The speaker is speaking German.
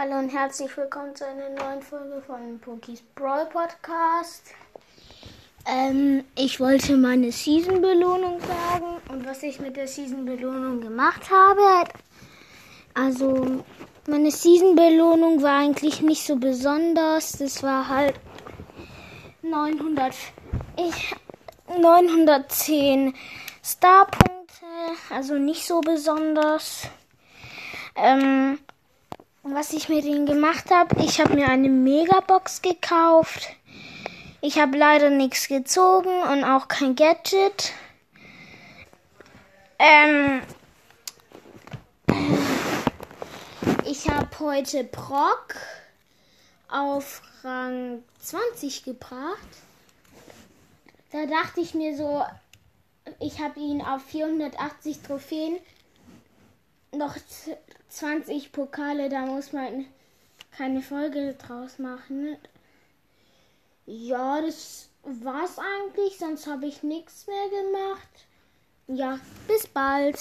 Hallo und herzlich willkommen zu einer neuen Folge von Pokis Brawl Podcast. Ähm, ich wollte meine Season-Belohnung sagen und was ich mit der Season-Belohnung gemacht habe. Also, meine Season-Belohnung war eigentlich nicht so besonders. Das war halt 900, ich, 910 Starpunkte, also nicht so besonders. Ähm, was ich mit ihnen gemacht habe, ich habe mir eine Megabox gekauft. Ich habe leider nichts gezogen und auch kein Gadget. Ähm, ich habe heute Brock auf Rang 20 gebracht. Da dachte ich mir so, ich habe ihn auf 480 Trophäen noch 20 Pokale, da muss man keine Folge draus machen. Ja, das war's eigentlich, sonst habe ich nichts mehr gemacht. Ja, bis bald.